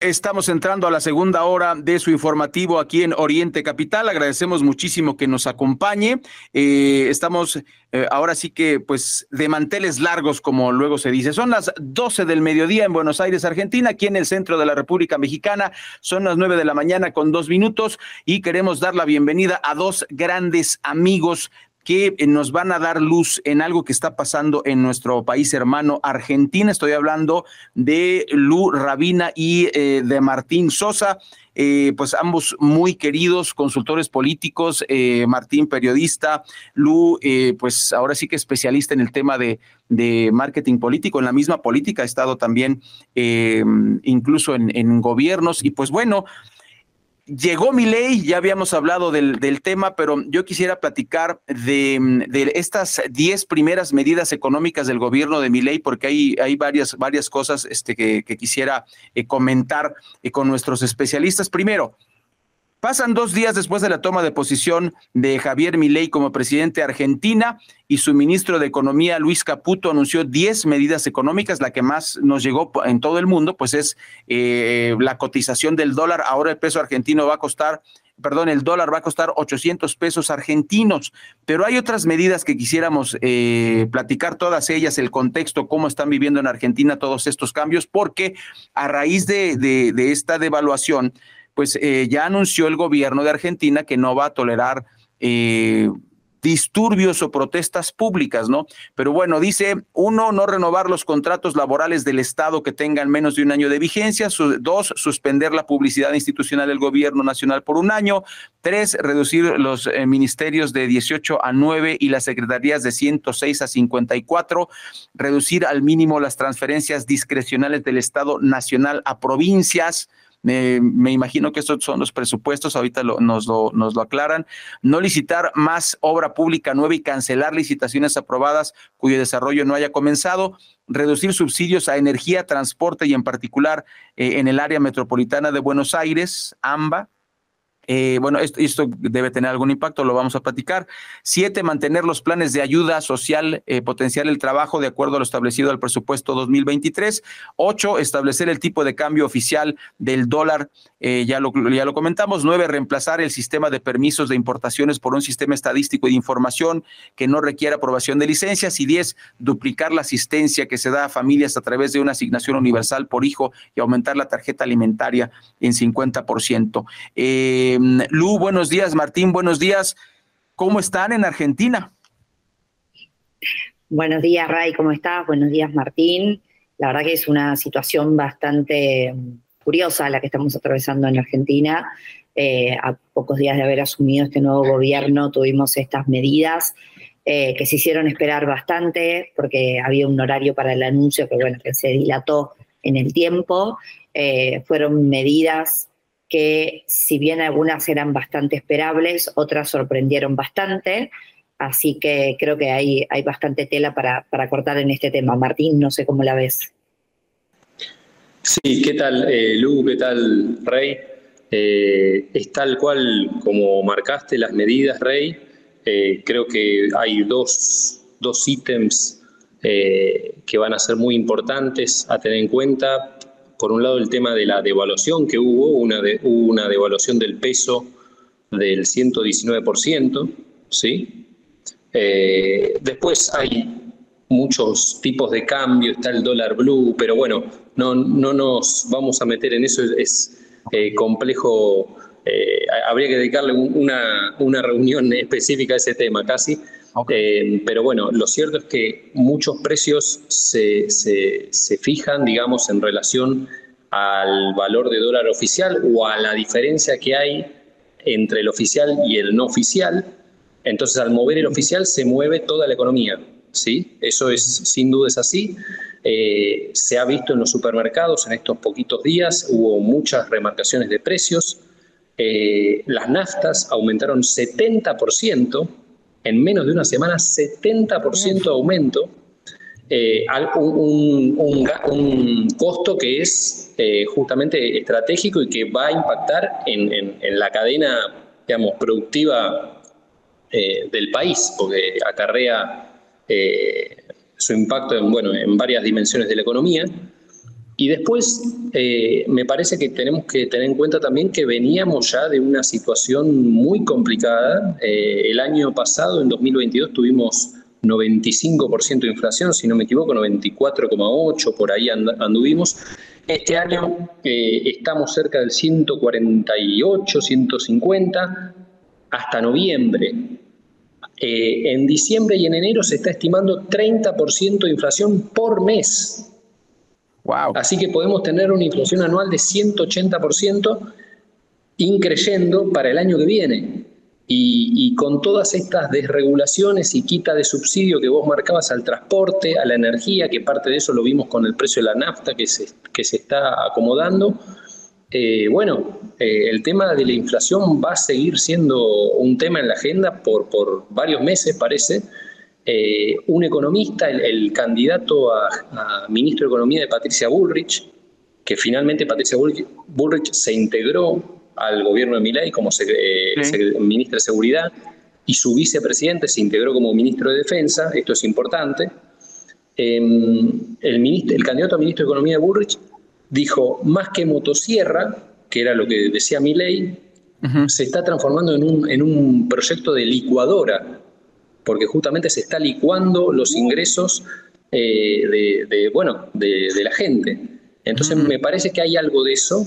Estamos entrando a la segunda hora de su informativo aquí en Oriente Capital. Agradecemos muchísimo que nos acompañe. Eh, estamos eh, ahora sí que, pues, de manteles largos, como luego se dice. Son las 12 del mediodía en Buenos Aires, Argentina, aquí en el centro de la República Mexicana. Son las 9 de la mañana con dos minutos y queremos dar la bienvenida a dos grandes amigos que eh, nos van a dar luz en algo que está pasando en nuestro país hermano Argentina. Estoy hablando de Lu Rabina y eh, de Martín Sosa. Eh, pues ambos muy queridos consultores políticos, Martín periodista, Lu pues ahora sí que especialista en el tema de, de marketing político, en la misma política, ha estado también incluso en, en gobiernos y pues bueno, Llegó mi ley, ya habíamos hablado del, tema, pero yo quisiera platicar de, estas 10 primeras medidas económicas del gobierno de mi ley, porque hay, varias, varias cosas este, que, quisiera eh, comentar eh, con nuestros especialistas. Primero, Pasan dos días después de la toma de posición de Javier Milei como presidente de Argentina y su ministro de Economía, Luis Caputo, anunció 10 medidas económicas. La que más nos llegó en todo el mundo, pues es eh, la cotización del dólar. Ahora el peso argentino va a costar perdón, el dólar va a costar 800 pesos argentinos, pero hay otras medidas que quisiéramos eh, platicar, todas ellas, el contexto, cómo están viviendo en Argentina todos estos cambios, porque a raíz de, de esta devaluación, pues eh, ya anunció el gobierno de Argentina que no va a tolerar eh, disturbios o protestas públicas, ¿no? Pero bueno, dice, uno, no renovar los contratos laborales del Estado que tengan menos de un año de vigencia, dos, suspender la publicidad institucional del gobierno nacional por un año, tres, reducir los eh, ministerios de 18 a 9 y las secretarías de 106 a 54, reducir al mínimo las transferencias discrecionales del Estado nacional a provincias, me imagino que estos son los presupuestos, ahorita nos, lo, nos lo aclaran. No licitar más obra pública nueva y cancelar licitaciones aprobadas cuyo desarrollo no haya comenzado. Reducir subsidios a energía, transporte y en particular eh, en el área metropolitana de Buenos Aires, AMBA eh, bueno, esto, debe tener algún impacto, lo vamos a platicar. Siete, mantener los planes de ayuda social, eh, potenciar el trabajo de acuerdo a lo establecido al presupuesto 2023. Ocho, establecer el tipo de cambio oficial del dólar, eh, ya, lo, ya lo comentamos. Nueve, reemplazar el sistema de permisos de importaciones por un sistema estadístico y de información que no requiera aprobación de licencias. Y diez, duplicar la asistencia que se da a familias a través de una asignación universal por hijo y aumentar la tarjeta alimentaria en 50%. Eh, Lu, buenos días. Martín, buenos días. ¿Cómo están en Argentina? Buenos días, Ray, ¿cómo estás? Buenos días, Martín. La verdad que es una situación bastante mm, curiosa la que estamos atravesando en Argentina. Eh, a pocos días de haber asumido este nuevo gobierno tuvimos estas medidas eh, que se hicieron esperar bastante porque había un horario para el anuncio que, bueno, que se dilató en el tiempo. Eh, fueron medidas que si bien algunas eran bastante esperables, otras sorprendieron bastante. Así que creo que hay, hay bastante tela para, cortar en este tema. Martín, no sé cómo la ves. Sí, ¿qué tal eh, Lu? ¿Qué tal Rey? Eh, es tal cual como marcaste las medidas, Rey. Eh, creo que hay dos, dos ítems que van a ser muy importantes a tener en cuta por un lado el tema de la devaluación que hubo, una, una devaluación del peso del 119%, ¿sí? Eh, después hay muchos tipos de cambio, está el dólar blue, pero bueno, no, no nos vamos a meter en eso, es eh, complejo, eh, habría que dedicarle una, una reunión específica a ese tema casi, eh, pero bueno, lo cierto es que muchos precios se, se, fijan, digamos, en relación al valor de dólar oficial o a la diferencia que hay entre el oficial y el no oficial. Entonces, al mover el oficial se mueve toda la economía. ¿sí? Eso es, sin duda es así. Eh, se ha visto en los supermercados en estos poquitos días, hubo muchas remarcaciones de precios. Eh, las naftas aumentaron 70%, en menos de una semana 70% de aumento, eh, un, un, costo que es eh, justamente estratégico y que va a impactar en, la cadena digamos, productiva eh, del país, porque acarrea su impacto en, bueno, en varias dimensiones de la economía. Y después, eh, me parece que tenemos que tener en cuenta también que veníamos ya de una situación muy complicada. Eh, el año pasado, en 2022, tuvimos 95% de inflación, si no me equivoco, 94,8%, por ahí anduvimos. Este año eh, estamos cerca del 148, 150, hasta noviembre. en diciembre y en enero se está estimando 30% de inflación por mes. Así que podemos tener una inflación anual de 180% increyendo para el año que viene. Y, con todas estas desregulaciones y quita de subsidio que vos marcabas al transporte, a la energía, que parte de eso lo vimos con el precio de la nafta que se, que se está acomodando, eh, bueno, eh, el tema de la inflación va a seguir siendo un tema en la agenda por, por varios meses, parece. Eh, un economista, el, candidato a, ministro de Economía de Patricia Bullrich, que finalmente Patricia Bullrich, se integró al gobierno de Milei como eh, ministra de Seguridad y su vicepresidente se integró como ministro de Defensa, esto es importante. Em, el, el candidato a ministro de Economía de Bullrich dijo, más que motosierra, que era lo que decía Milei, se está transformando en un, en un proyecto de licuadora porque justamente se está licuando los ingresos eh, de, bueno, de, la gente. Entonces me parece que hay algo de eso.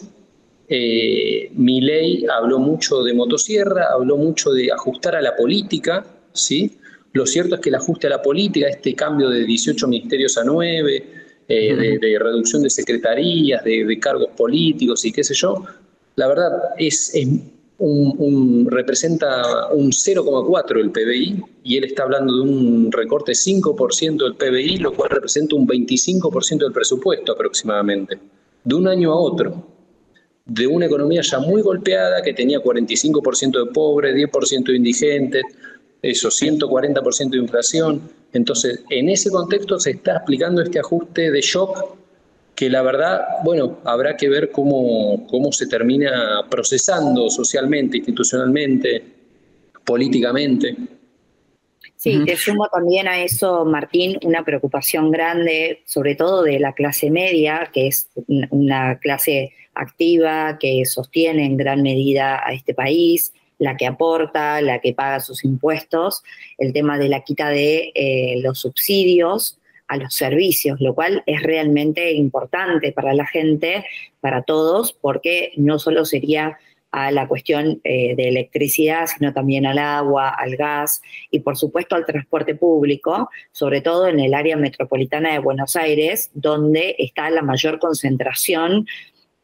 Eh, mi ley habló mucho de motosierra, habló mucho de ajustar a la política, ¿sí? Lo cierto es que el ajuste a la política, este cambio de 18 ministerios a 9, eh, de, reducción de secretarías, de, cargos políticos y qué sé yo, la verdad es, es un, representa un 0,4 el PBI y él está hablando de un recorte 5% del PBI, lo cual representa un 25% del presupuesto aproximadamente, de un año a otro, de una economía ya muy golpeada que tenía 45% de pobres, 10% de indigentes, eso, 140% de inflación. Entonces, en ese contexto se está explicando este ajuste de shock que la verdad, bueno, habrá que ver cómo, cómo se termina procesando socialmente, institucionalmente, políticamente. Sí, te sumo también a eso, Martín, una preocupación grande, sobre todo de la clase media, que es una clase activa que sostiene en gran medida a este país, la que aporta, la que paga sus impuestos, el tema de la quita de eh, los subsidios, a los servicios, lo cual es realmente importante para la gente, para todos, porque no solo sería a la cuestión eh, de electricidad, sino también al agua, al gas y por supuesto al transporte público, sobre todo en el área metropolitana de Buenos Aires, donde está la mayor concentración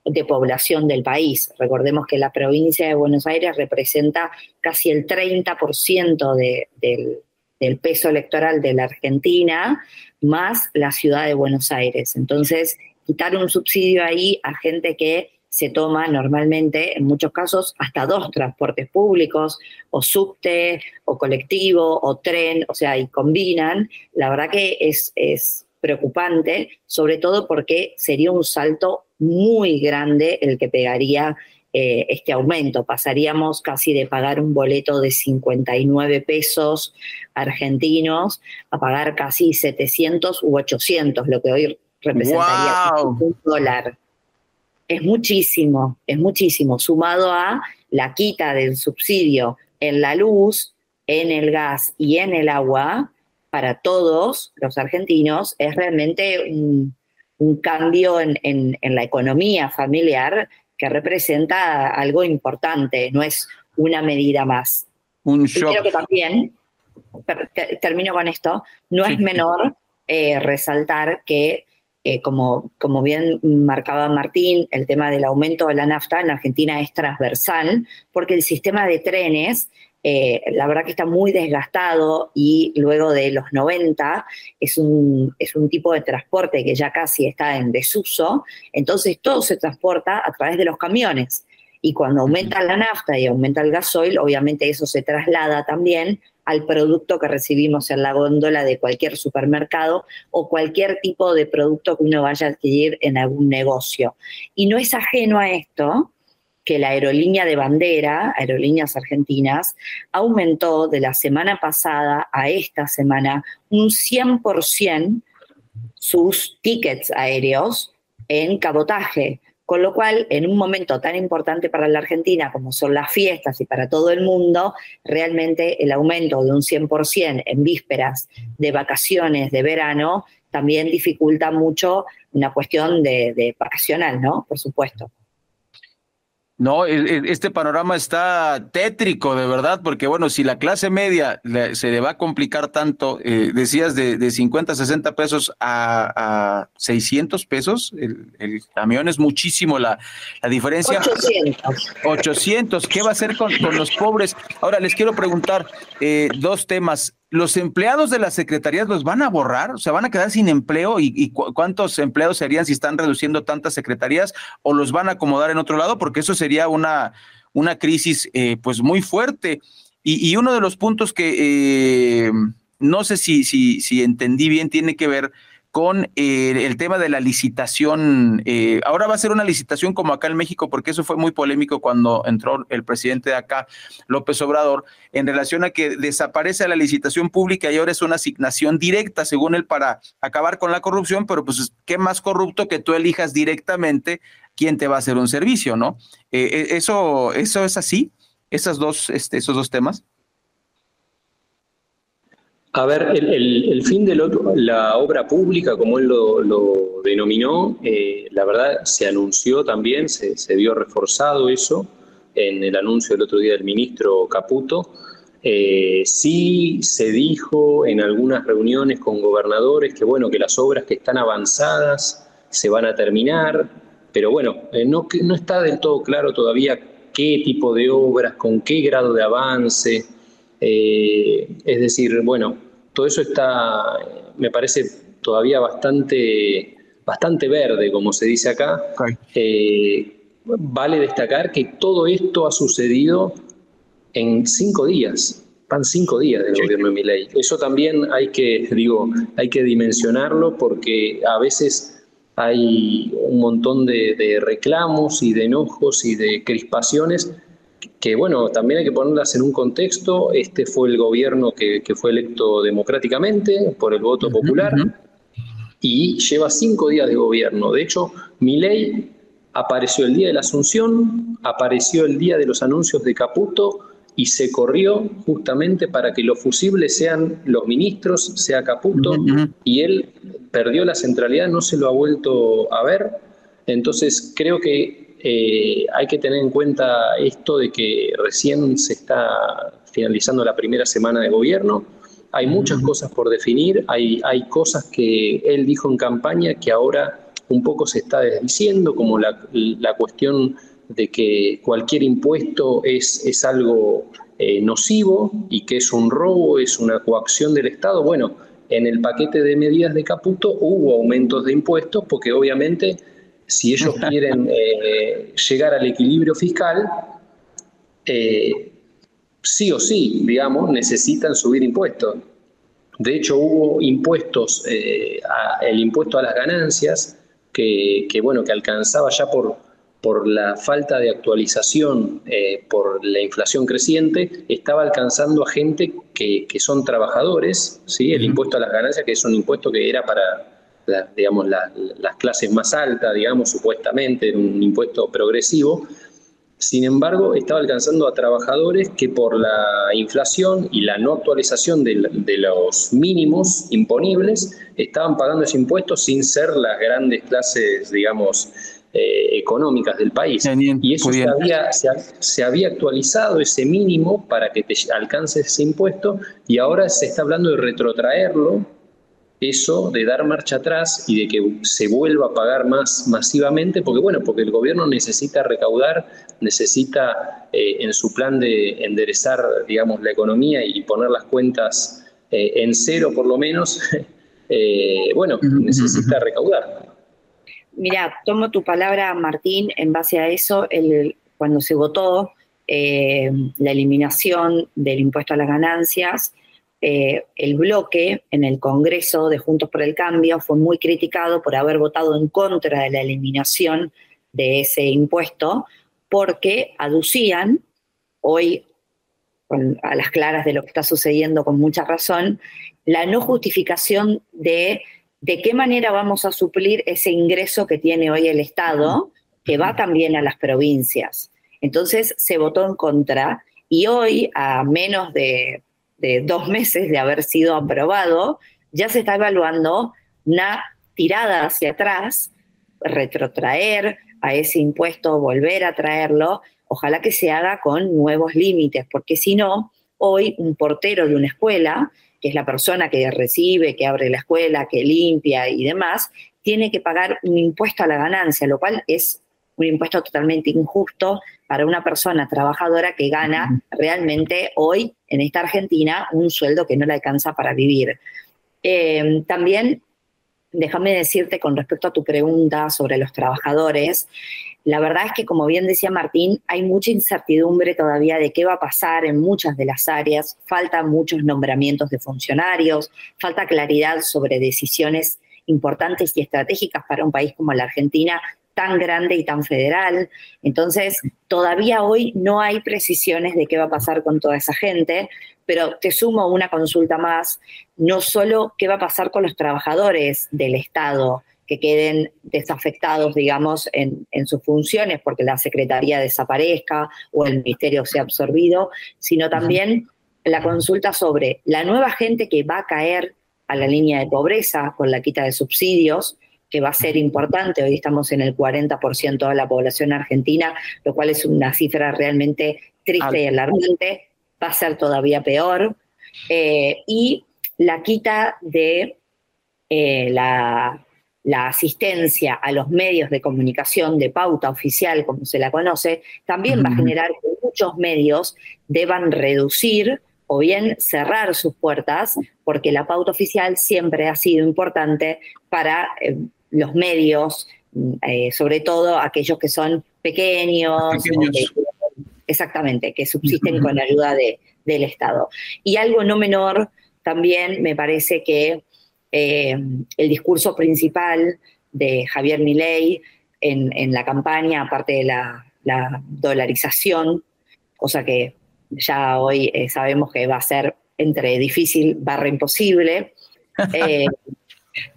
de población del país. Recordemos que la provincia de Buenos Aires representa casi el 30% del, del peso electoral de la Argentina, más la ciudad de Buenos Aires. Entonces, quitar un subsidio ahí a gente que se toma normalmente, en muchos casos, hasta dos transportes públicos, o subte, o colectivo, o tren, o sea, y combinan, la verdad que es, es preocupante, sobre todo porque sería un salto muy grande el que pegaría eh, este aumento. Pasaríamos casi de pagar un boleto de 59 pesos argentinos a pagar casi 700 u 800, lo que hoy representaría un dólar. Es muchísimo, es muchísimo, sumado a la quita del subsidio en la luz, en el gas y en el agua, para todos los argentinos, es realmente un, cambio en, en, la economía familiar que representa algo importante, no es una medida más. Un shock. creo que también, termino con esto, no es menor eh, resaltar que, eh, como, como bien marcaba Martín, el tema del aumento de la nafta en Argentina es transversal, porque el sistema de trenes eh, la verdad que está muy desgastado y luego de los 90 es un, es un tipo de transporte que ya casi está en desuso, entonces todo se transporta a través de los camiones. Y cuando aumenta la nafta y aumenta el gasoil, obviamente eso se traslada también al producto que recibimos en la góndola de cualquier supermercado o cualquier tipo de producto que uno vaya a adquirir en algún negocio. Y no es ajeno a esto que la aerolínea de bandera, Aerolíneas Argentinas, aumentó de la semana pasada a esta semana un 100% sus tickets aéreos en cabotaje. Con lo cual, en un momento tan importante para la Argentina como son las fiestas y para todo el mundo, realmente el aumento de un 100% en vísperas de vacaciones de verano también dificulta mucho una cuestión de, de vacacional, ¿no? Por supuesto. No, e, e, este panorama está tétrico, de verdad, porque bueno, si la clase media se le va a complicar tanto, eh, decías de, de, 50, 60 pesos a, a 600 pesos, el, camión es muchísimo la, la diferencia. 800. 800, ¿qué va a hacer con, con los pobres? Ahora les quiero preguntar eh, dos temas los empleados de las secretarías los van a borrar, o sea, van a quedar sin empleo y, cuántos empleados serían si están reduciendo tantas secretarías o los van a acomodar en otro lado, porque eso sería una, una crisis eh, pues muy fuerte. Y, uno de los puntos que eh, no sé si, si, si entendí bien tiene que ver con eh, el tema de la licitación. Eh, ahora va a ser una licitación como acá en México, porque eso fue muy polémico cuando entró el presidente de acá, López Obrador, en relación a que desaparece la licitación pública y ahora es una asignación directa, según él, para acabar con la corrupción, pero pues qué más corrupto que tú elijas directamente quién te va a hacer un servicio, ¿no? Eh, eso, eso es así, esas dos, este, esos dos temas. A ver, el, fin de la obra pública, como él lo, denominó, eh, la verdad se anunció también, se, vio reforzado eso en el anuncio del otro día del ministro Caputo. Eh, sí se dijo en algunas reuniones con gobernadores que bueno, que las obras que están avanzadas se van a terminar, pero bueno, eh, no, no está del todo claro todavía qué tipo de obras, con qué grado de avance. Eh, es decir, bueno, todo eso está, me parece todavía bastante, bastante verde, como se dice acá. Eh, vale destacar que todo esto ha sucedido en cinco días. Van cinco días del gobierno de Milei. Eso también hay que, digo, hay que dimensionarlo porque a veces hay un montón de reclamos y de enojos y de crispaciones que bueno, también hay que ponerlas en un contexto. Este fue el gobierno que, fue electo democráticamente por el voto popular y lleva cinco días de gobierno. De hecho, mi ley apareció el día de la Asunción, apareció el día de los anuncios de Caputo y se corrió justamente para que los fusibles sean los ministros, sea Caputo, y él perdió la centralidad, no se lo ha vuelto a ver. Entonces creo que eh, hay que tener en cuenta esto de que recién se está finalizando la primera semana de gobierno. Hay muchas cosas por definir, hay, hay cosas que él dijo en campaña que ahora un poco se está desdiciendo, como la, la cuestión de que cualquier impuesto es, es algo eh, nocivo y que es un robo, es una coacción del Estado. Bueno, en el paquete de medidas de Caputo hubo aumentos de impuestos porque obviamente si ellos quieren eh, llegar al equilibrio fiscal, eh, sí o sí, digamos, necesitan subir impuestos. De hecho, hubo impuestos, eh, el impuesto a las ganancias, que, bueno, que alcanzaba ya por, por la falta de actualización, por la inflación creciente, estaba alcanzando a gente que, son trabajadores, ¿sí? el impuesto a las ganancias, que es un impuesto que era para digamos, las clases más altas, digamos, supuestamente, un impuesto progresivo. Sin embargo, estaba alcanzando a trabajadores que por la inflación y la no actualización de, los mínimos imponibles estaban pagando ese impuesto sin ser las grandes clases, digamos, eh, económicas del país. y eso se había, se, había, actualizado ese mínimo para que te alcance ese impuesto y ahora se está hablando de retrotraerlo eso de dar marcha atrás y de que se vuelva a pagar más masivamente, porque bueno, porque el gobierno necesita recaudar, necesita eh, en su plan de enderezar, digamos, la economía y poner las cuentas eh, en cero por lo menos, eh, bueno, necesita recaudar. Mira, tomo tu palabra, Martín, en base a eso, el, cuando se votó la eliminación del impuesto a las ganancias, eh, el bloque en el Congreso de Juntos por el Cambio fue muy criticado por haber votado en contra de la eliminación de ese impuesto porque aducían, hoy a las claras de lo que está sucediendo con mucha razón, la no justificación de de qué manera vamos a suplir ese ingreso que tiene hoy el Estado, que va también a las provincias. Entonces se votó en contra y hoy, a menos de, dos meses de haber sido aprobado, ya se está evaluando una tirada hacia atrás, retrotraer a ese impuesto, volver a traerlo, ojalá que se haga con nuevos límites, porque si no, hoy un portero de una escuela, que es la persona que recibe, que abre la escuela, que limpia y demás, tiene que pagar un impuesto a la ganancia, lo cual es un impuesto totalmente injusto para una persona trabajadora que gana realmente hoy en esta Argentina un sueldo que no le alcanza para vivir. Eh, también, déjame decirte con respecto a tu pregunta sobre los trabajadores, la verdad es que, como bien decía Martín, hay mucha incertidumbre todavía de qué va a pasar en muchas de las áreas, faltan muchos nombramientos de funcionarios, falta claridad sobre decisiones importantes y estratégicas para un país como la Argentina, tan grande y tan federal. Entonces, todavía hoy no hay precisiones de qué va a pasar con toda esa gente, pero te sumo una consulta más, no solo qué va a pasar con los trabajadores del Estado que queden desafectados, digamos, en, sus funciones porque la Secretaría desaparezca o el Ministerio sea absorbido, sino también la consulta sobre la nueva gente que va a caer a la línea de pobreza con la quita de subsidios, que va a ser importante. Hoy estamos en el 40% de la población argentina, lo cual es una cifra realmente triste y alarmante. Va a ser todavía peor. Eh, y la quita de eh, la, asistencia a los medios de comunicación de pauta oficial, como se la conoce, también va a generar que muchos medios deban reducir o bien cerrar sus puertas, porque la pauta oficial siempre ha sido importante para eh, los medios, eh, sobre todo aquellos que son pequeños, exactamente, que subsisten con ayuda de, del Estado. Y algo no menor, también me parece que eh, el discurso principal de Javier Milei en, la campaña, aparte de la, dolarización, cosa que ya hoy eh, sabemos que va a ser entre difícil barra imposible,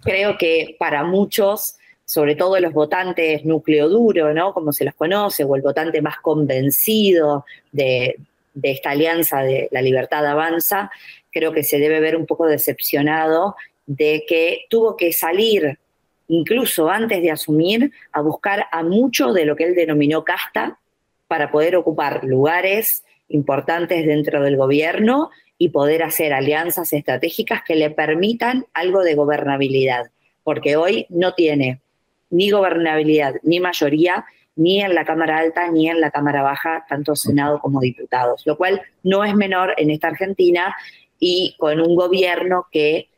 Creo que para muchos, sobre todo los votantes núcleo duro, ¿no? Como se los conoce, o el votante más convencido de, esta alianza de la libertad avanza, creo que se debe ver un poco decepcionado de que tuvo que salir, incluso antes de asumir, a buscar a mucho de lo que él denominó casta para poder ocupar lugares importantes dentro del gobierno y poder hacer alianzas estratégicas que le permitan algo de gobernabilidad, porque hoy no tiene ni gobernabilidad ni mayoría ni en la Cámara Alta ni en la Cámara Baja, tanto Senado como diputados, lo cual no es menor en esta Argentina y con un gobierno que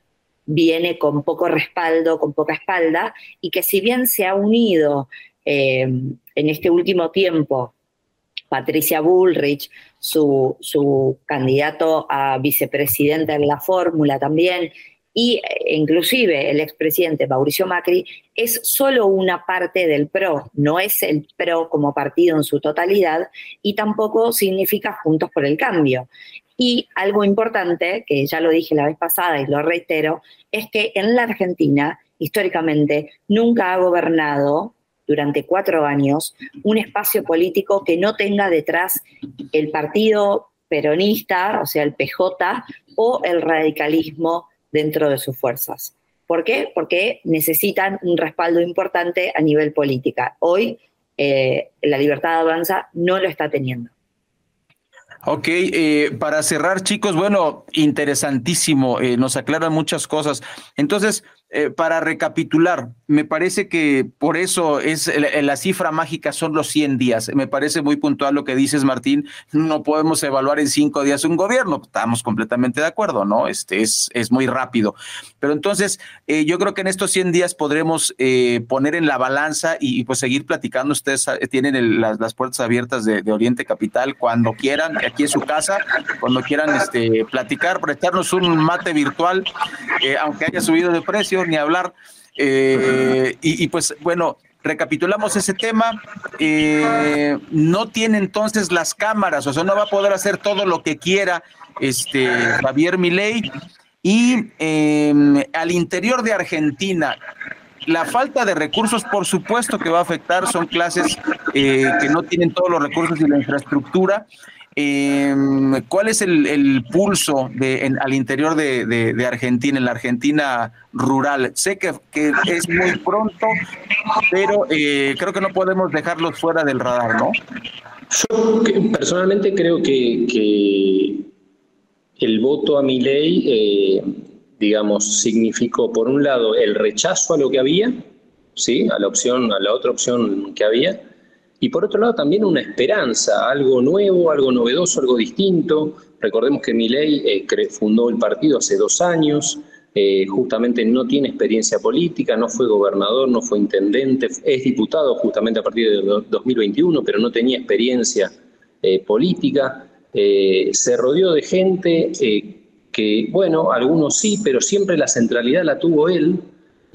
viene con poco respaldo, con poca espalda, y que si bien se ha unido eh, en este último tiempo Patricia Bullrich, su, su candidato a vicepresidente en la fórmula también, y eh, inclusive el expresidente Mauricio Macri, es solo una parte del PRO, no es el PRO como partido en su totalidad y tampoco significa Juntos por el Cambio. Y algo importante, que ya lo dije la vez pasada y lo reitero, es que en la Argentina, históricamente, nunca ha gobernado durante cuatro años un espacio político que no tenga detrás el partido peronista, o sea, el PJ, o el radicalismo dentro de sus fuerzas. ¿Por qué? Porque necesitan un respaldo importante a nivel política. Hoy eh, la libertad avanza no lo está teniendo. Ok, eh, para cerrar, chicos, bueno, interesantísimo, eh, nos aclaran muchas cosas. Entonces, eh, para recapitular, me parece que por eso es la, cifra mágica son los 100 días. Me parece muy puntual lo que dices, Martín. No podemos evaluar en cinco días un gobierno. Estamos completamente de acuerdo, ¿no? Este es, es muy rápido. Pero entonces, eh, yo creo que en estos 100 días podremos eh, poner en la balanza y, pues seguir platicando. Ustedes tienen las, puertas abiertas de, Oriente Capital cuando quieran, aquí en su casa, cuando quieran este, platicar, prestarnos un mate virtual, aunque haya subido de precio ni hablar. Eh, y, pues bueno, recapitulamos ese tema. Eh, no tiene entonces las cámaras, o sea, no va a poder hacer todo lo que quiera este Javier Milei. Y em, al interior de Argentina, la falta de recursos, por supuesto que va a afectar, son clases eh, que no tienen todos los recursos y la infraestructura. Em, ¿Cuál es el, pulso de, al interior de, Argentina, en la Argentina rural? Sé que, es muy pronto, pero eh, creo que no podemos dejarlos fuera del radar, ¿no? Yo personalmente creo que, el voto a mi ley, eh, digamos, significó por un lado el rechazo a lo que había, ¿sí? a la opción, a la otra opción que había, y por otro lado también una esperanza, algo nuevo, algo novedoso, algo distinto. Recordemos que Milei eh, fundó el partido hace dos años, eh, justamente no tiene experiencia política, no fue gobernador, no fue intendente, es diputado justamente a partir de 2021, pero no tenía experiencia eh, política. se rodeó de gente que, bueno, algunos sí, pero siempre la centralidad la tuvo él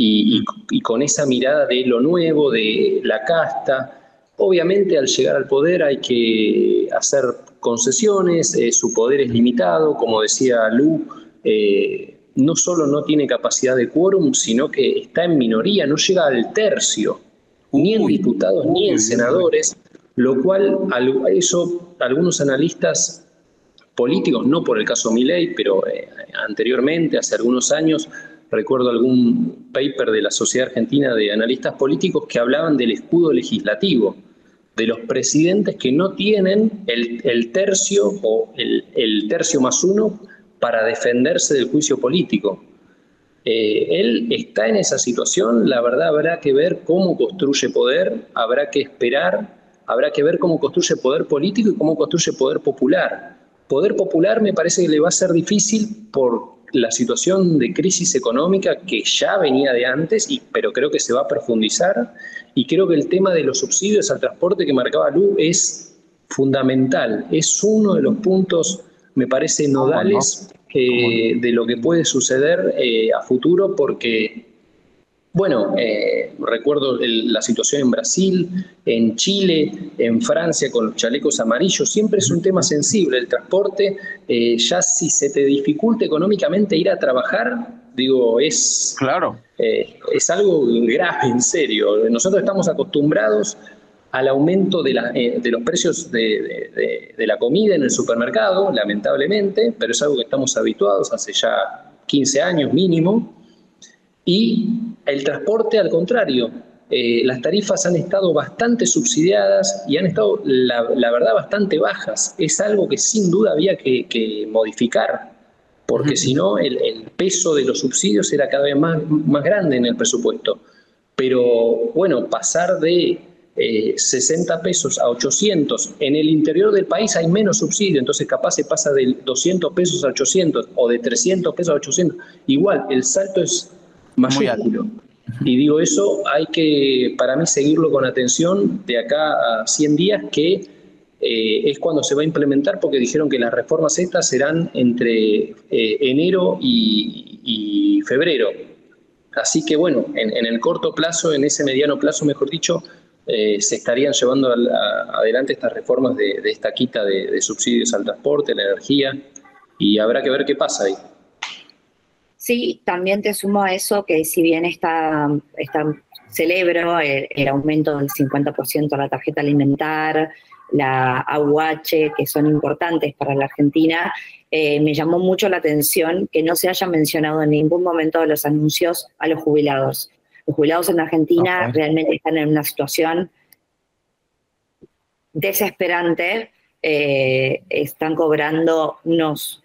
y con esa mirada de lo nuevo, de la casta, Obviamente al llegar al poder hay que hacer concesiones, eh, su poder es limitado, como decía Lu, eh, no solo no tiene capacidad de quórum, sino que está en minoría, no llega al tercio, ni en diputados ni en senadores, lo cual eso algunos analistas políticos, no por el caso Milei, pero eh, anteriormente, hace algunos años, recuerdo algún paper de la Sociedad Argentina de Analistas Políticos que hablaban del escudo legislativo de los presidentes que no tienen el, tercio o el, tercio más uno para defenderse del juicio político. Eh, él está en esa situación, la verdad habrá que ver cómo construye poder, habrá que esperar, habrá que ver cómo construye poder político y cómo construye poder popular. Poder popular me parece que le va a ser difícil por la situación de crisis económica que ya venía de antes, y, pero creo que se va a profundizar. Y creo que el tema de los subsidios al transporte que marcaba Lu es fundamental, es uno de los puntos, me parece, nodales eh, de lo que puede suceder eh, a futuro, porque, bueno, eh, recuerdo la situación en Brasil, en Chile, en Francia con los chalecos amarillos, siempre es un tema sensible el transporte, ya si se te dificulta económicamente ir a trabajar, Digo, es, claro. Eh, es algo grave, en serio. Nosotros estamos acostumbrados al aumento de, eh, de los precios de, de, la comida en el supermercado, lamentablemente, pero es algo que estamos habituados hace ya 15 años mínimo. Y el transporte, al contrario, eh, las tarifas han estado bastante subsidiadas y han estado, la, la, verdad, bastante bajas. Es algo que sin duda había que, que modificar porque si no el, peso de los subsidios era cada vez más, más grande en el presupuesto. Pero bueno, pasar de 60 eh, pesos a 800, en el interior del país hay menos subsidio, entonces capaz se pasa de 200 pesos a 800 o de 300 pesos a 800. Igual, el salto es mayúsculo. Y digo eso, hay que para mí seguirlo con atención de acá a 100 días que eh, es cuando se va a implementar porque dijeron que las reformas estas serán entre eh, enero y, febrero. Así que bueno, en, el corto plazo, en ese mediano plazo, mejor dicho, eh, se estarían llevando adelante estas reformas de, esta quita de, subsidios al transporte, la energía, y habrá que ver qué pasa ahí. Sí, también te sumo a eso que si bien está, está celebro el, el aumento del 50% a la tarjeta alimentar, la AUH, que son importantes para la Argentina, eh, me llamó mucho la atención que no se haya mencionado en ningún momento de los anuncios a los jubilados. Los jubilados en Argentina realmente están en una situación desesperante, eh, están cobrando unos,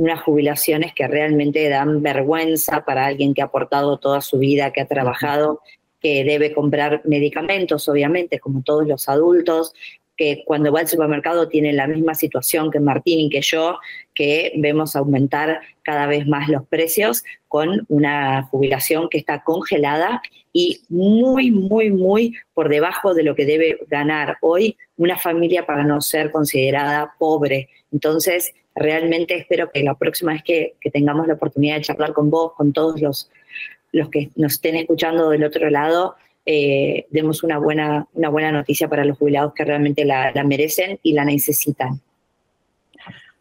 unas jubilaciones que realmente dan vergüenza para alguien que ha aportado toda su vida, que ha trabajado, que debe comprar medicamentos, obviamente, como todos los adultos, que cuando va al supermercado tiene la misma situación que Martín y que yo, que vemos aumentar cada vez más los precios con una jubilación que está congelada y muy, muy, muy por debajo de lo que debe ganar hoy una familia para no ser considerada pobre. Entonces, realmente espero que la próxima vez que, tengamos la oportunidad de charlar con vos, con todos los, los que nos estén escuchando del otro lado, eh, demos una buena, una buena noticia para los jubilados que realmente la, merecen y la necesitan.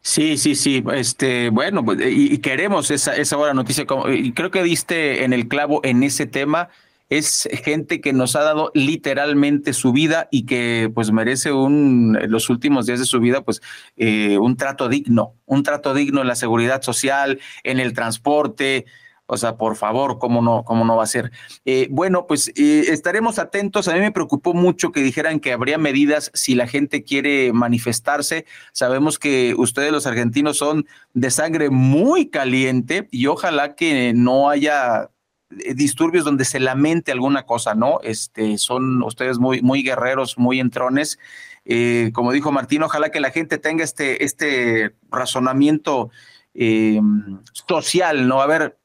Sí, sí, sí. Este, bueno, pues, y, queremos esa, esa buena noticia. Y creo que diste en el clavo en ese tema. Es gente que nos ha dado literalmente su vida y que pues merece un, los últimos días de su vida, pues eh, un trato digno, un trato digno en la seguridad social, en el transporte, o sea, por favor, ¿cómo no, cómo no va a ser? Eh, bueno, pues eh, estaremos atentos. A mí me preocupó mucho que dijeran que habría medidas si la gente quiere manifestarse. Sabemos que ustedes los argentinos son de sangre muy caliente y ojalá que no haya eh, disturbios donde se lamente alguna cosa, ¿no? Este, son ustedes muy, muy guerreros, muy entrones. como dijo Martín, ojalá que la gente tenga este, este razonamiento social, ¿no? A ver,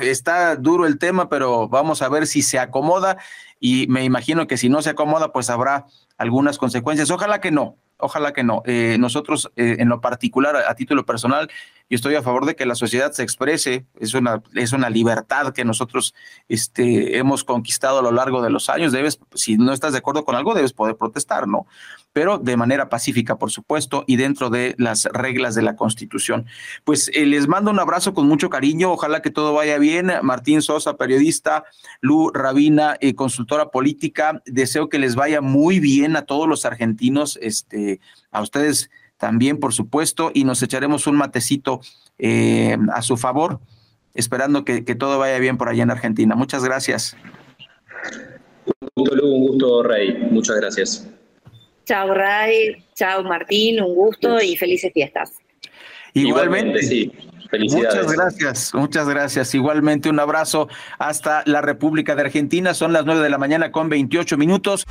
está duro el tema, pero vamos a ver si se acomoda y me imagino que si no se acomoda, pues habrá algunas consecuencias. Ojalá que no, ojalá que no. Eh, nosotros, eh, en lo particular, a, título personal, yo estoy a favor de que la sociedad se exprese. Es una, es una libertad que nosotros este, hemos conquistado a lo largo de los años. Debes, si no estás de acuerdo con algo, debes poder protestar, ¿no? Pero de manera pacífica, por supuesto, y dentro de las reglas de la Constitución. Pues eh, les mando un abrazo con mucho cariño, ojalá que todo vaya bien. Martín Sosa, periodista, Lu Rabina, eh, consultora política, deseo que les vaya muy bien a todos los argentinos, este, a ustedes también, por supuesto, y nos echaremos un matecito eh, a su favor, esperando que, que todo vaya bien por allá en Argentina. Muchas gracias. Un gusto, Lu, un gusto, Rey. Muchas gracias. Chao Ray, chao Martín, un gusto y felices fiestas. Igualmente, sí. Muchas gracias, muchas gracias. Igualmente un abrazo hasta la República de Argentina. Son las nueve de la mañana con 28 minutos.